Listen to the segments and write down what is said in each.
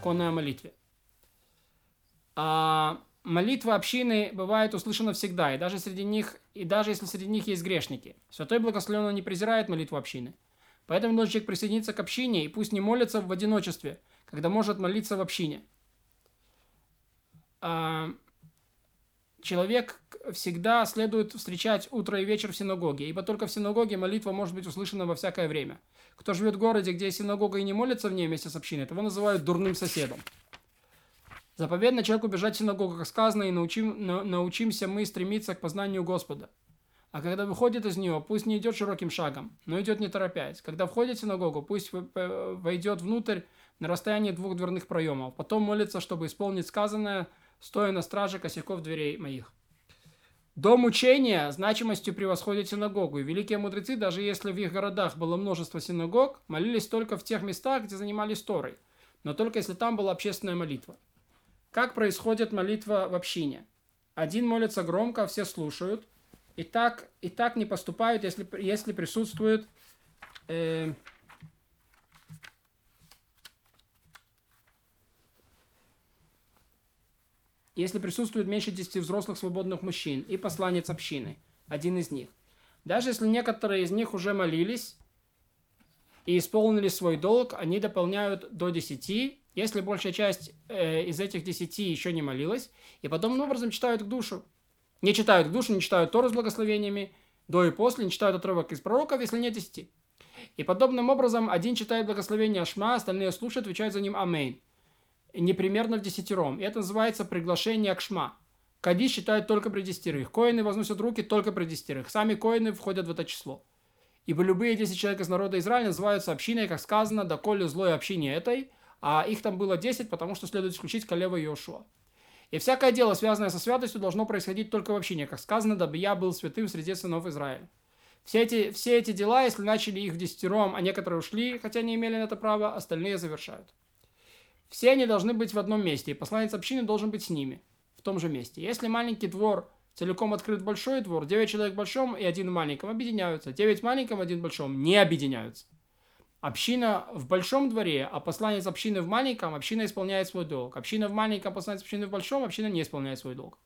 законы о молитве. А молитва общины бывает услышана всегда, и даже среди них, и даже если среди них есть грешники. Святой Благословенный не презирает молитву общины. Поэтому должен человек присоединиться к общине и пусть не молится в одиночестве, когда может молиться в общине. А, человек всегда следует встречать утро и вечер в синагоге, ибо только в синагоге молитва может быть услышана во всякое время. Кто живет в городе, где синагога и не молится в ней вместе с общиной, того называют дурным соседом. Заповедно человеку бежать в синагогу, как сказано, и научим, на, научимся мы стремиться к познанию Господа. А когда выходит из нее, пусть не идет широким шагом, но идет не торопясь. Когда входит в синагогу, пусть войдет внутрь на расстоянии двух дверных проемов. Потом молится, чтобы исполнить сказанное, стоя на страже косяков дверей моих. Дом учения значимостью превосходит синагогу, и великие мудрецы, даже если в их городах было множество синагог, молились только в тех местах, где занимались Торой, но только если там была общественная молитва. Как происходит молитва в общине? Один молится громко, все слушают. И так, и так не поступают, если, если присутствует э, если присутствует меньше 10 взрослых свободных мужчин и посланец общины, один из них. Даже если некоторые из них уже молились и исполнили свой долг, они дополняют до 10 если большая часть э, из этих десяти еще не молилась, и подобным образом читают к душу. Не читают к душу, не читают Тору с благословениями, до и после, не читают отрывок из пророков, если нет десяти. И подобным образом один читает благословение Ашма, остальные слушают, отвечают за ним Амейн. Непримерно в десятером. И это называется приглашение к Шма. Кадиш читают только при десятерых. Коины возносят руки только при десятерых. Сами коины входят в это число. Ибо любые десять человек из народа Израиля называются общиной, как сказано, доколе злое общине этой, а их там было 10, потому что следует исключить Калева и Иошуа. И всякое дело, связанное со святостью, должно происходить только в общине, как сказано, дабы я был святым среди сынов Израиля. Все эти, все эти дела, если начали их в десятером, а некоторые ушли, хотя не имели на это права, остальные завершают. Все они должны быть в одном месте, и посланец общины должен быть с ними, в том же месте. Если маленький двор целиком открыт большой двор, 9 человек в большом и один в маленьком объединяются, 9 в маленьком, один в большом не объединяются. Община в большом дворе, а посланец общины в маленьком, община исполняет свой долг. Община в маленьком, посланец общины в большом, община не исполняет свой долг.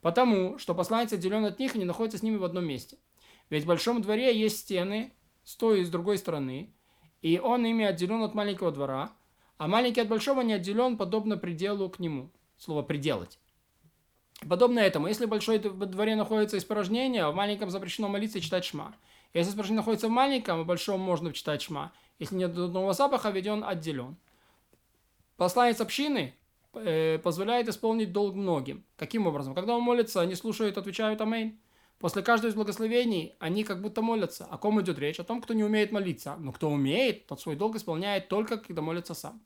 Потому, что посланец отделен от них и не находится с ними в одном месте. Ведь в большом дворе есть стены с той и с другой стороны, и он ими отделен от маленького двора, а маленький от большого не отделен, подобно пределу к нему. Слово «пределать». Подобно этому, если большой дворе находится испражнение, в маленьком запрещено молиться и читать шма. Если испражнение находится в маленьком, в большом можно читать шма – если нет дурного запаха, ведь он отделен. Посланец общины э, позволяет исполнить долг многим. Каким образом? Когда он молится, они слушают, отвечают «Аминь». После каждого из благословений они как будто молятся. О ком идет речь? О том, кто не умеет молиться. Но кто умеет, тот свой долг исполняет только, когда молится сам.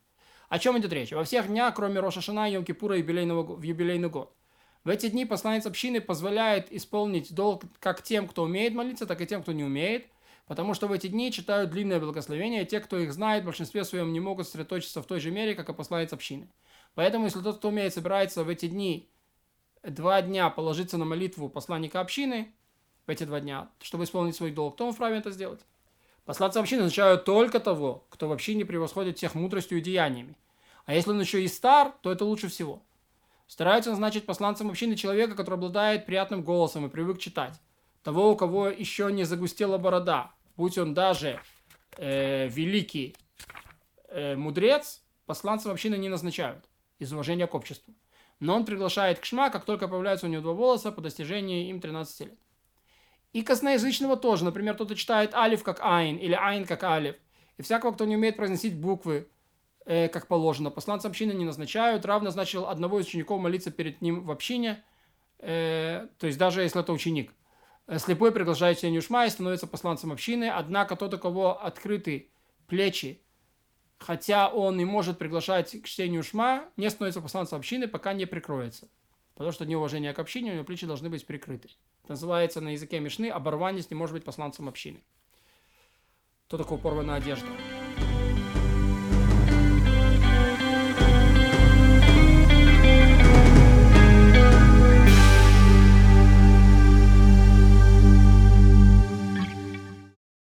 О чем идет речь? Во всех днях, кроме Роша Шана и юбилейного, в юбилейный год. В эти дни посланец общины позволяет исполнить долг как тем, кто умеет молиться, так и тем, кто не умеет – Потому что в эти дни читают длинное благословение, те, кто их знает, в большинстве своем не могут сосредоточиться в той же мере, как и посланец общины. Поэтому, если тот, кто умеет, собирается в эти дни, два дня положиться на молитву посланника общины, в эти два дня, чтобы исполнить свой долг, то он вправе это сделать. Посланцы общины означают только того, кто в общине превосходит всех мудростью и деяниями. А если он еще и стар, то это лучше всего. Стараются назначить посланцем общины человека, который обладает приятным голосом и привык читать. Того, у кого еще не загустела борода, будь он даже э, великий э, мудрец, посланцев общины не назначают из уважения к обществу. Но он приглашает к шма, как только появляются у него два волоса по достижении им 13 лет. И косноязычного тоже. Например, кто-то читает алиф как айн или айн как алиф. И всякого, кто не умеет произносить буквы, э, как положено. Посланцы общины не назначают. Рав назначил одного из учеников молиться перед ним в общине. Э, то есть даже если это ученик. Э, слепой приглашает чтению шма и становится посланцем общины, однако тот, у кого открыты плечи, хотя он и может приглашать к чтению шма, не становится посланцем общины, пока не прикроется. Потому что неуважение к общине, у него плечи должны быть прикрыты. Это называется на языке Мишны оборванец не может быть посланцем общины. Кто такое порванная одежда?